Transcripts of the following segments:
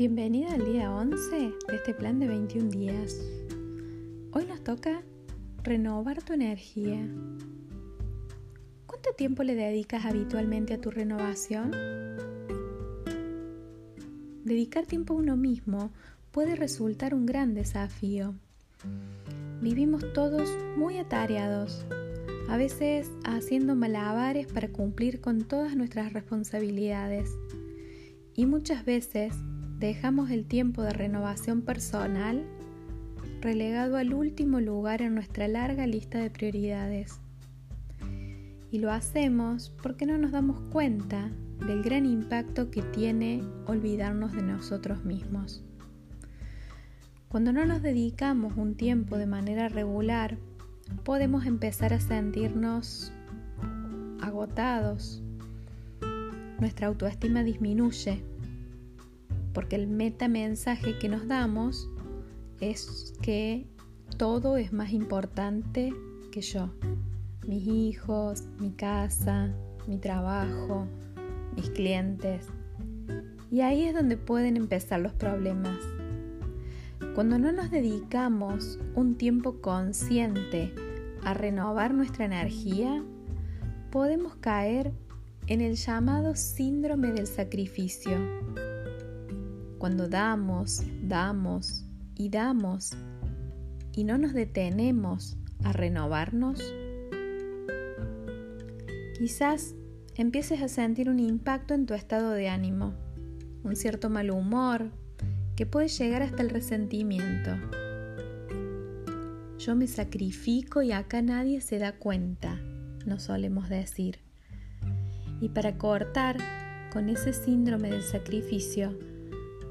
Bienvenida al día 11 de este plan de 21 días. Hoy nos toca renovar tu energía. ¿Cuánto tiempo le dedicas habitualmente a tu renovación? Dedicar tiempo a uno mismo puede resultar un gran desafío. Vivimos todos muy atareados, a veces haciendo malabares para cumplir con todas nuestras responsabilidades. Y muchas veces dejamos el tiempo de renovación personal relegado al último lugar en nuestra larga lista de prioridades. Y lo hacemos porque no nos damos cuenta del gran impacto que tiene olvidarnos de nosotros mismos. Cuando no nos dedicamos un tiempo de manera regular, podemos empezar a sentirnos agotados. Nuestra autoestima disminuye porque el metamensaje que nos damos es que todo es más importante que yo. Mis hijos, mi casa, mi trabajo, mis clientes. Y ahí es donde pueden empezar los problemas. Cuando no nos dedicamos un tiempo consciente a renovar nuestra energía, podemos caer en el llamado síndrome del sacrificio cuando damos, damos y damos y no nos detenemos a renovarnos, quizás empieces a sentir un impacto en tu estado de ánimo, un cierto mal humor que puede llegar hasta el resentimiento. Yo me sacrifico y acá nadie se da cuenta, nos solemos decir. Y para cortar con ese síndrome del sacrificio,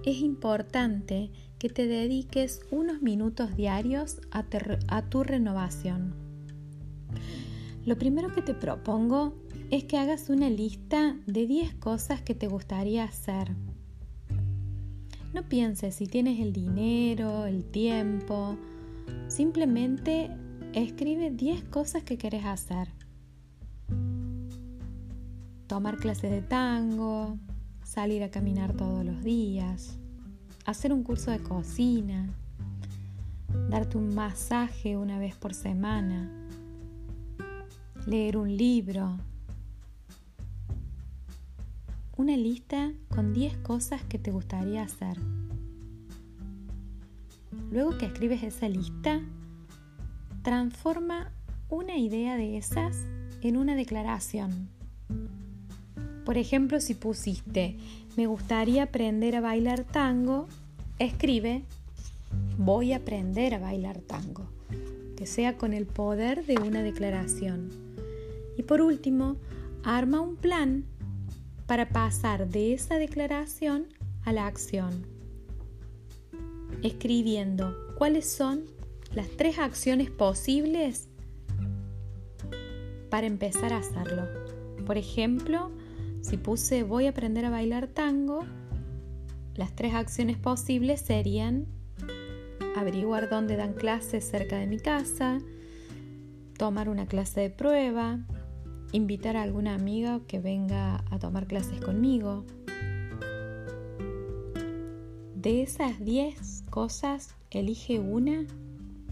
es importante que te dediques unos minutos diarios a, tu renovación. Lo primero que te propongo es que hagas una lista de 10 cosas que te gustaría hacer. No pienses si tienes el dinero, el tiempo, simplemente escribe 10 cosas que quieres hacer. Tomar clases de tango, salir a caminar todos los días, hacer un curso de cocina, darte un masaje una vez por semana, leer un libro, una lista con 10 cosas que te gustaría hacer. Luego que escribes esa lista, transforma una idea de esas en una declaración por ejemplo, si pusiste, me gustaría aprender a bailar tango, escribe, voy a aprender a bailar tango, que sea con el poder de una declaración. Y por último, arma un plan para pasar de esa declaración a la acción, escribiendo cuáles son las tres acciones posibles para empezar a hacerlo. Por ejemplo, si puse voy a aprender a bailar tango, las tres acciones posibles serían averiguar dónde dan clases cerca de mi casa, tomar una clase de prueba, invitar a alguna amiga que venga a tomar clases conmigo. De esas 10 cosas, elige una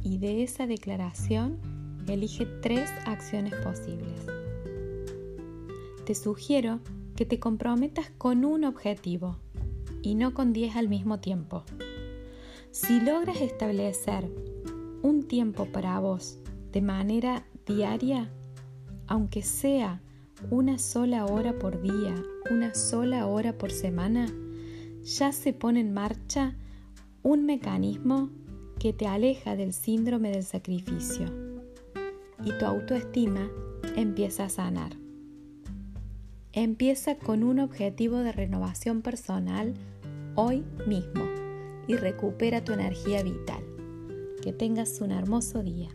y de esa declaración, elige tres acciones posibles. Te sugiero que te comprometas con un objetivo y no con 10 al mismo tiempo. Si logras establecer un tiempo para vos de manera diaria, aunque sea una sola hora por día, una sola hora por semana, ya se pone en marcha un mecanismo que te aleja del síndrome del sacrificio y tu autoestima empieza a sanar. Empieza con un objetivo de renovación personal hoy mismo y recupera tu energía vital. Que tengas un hermoso día.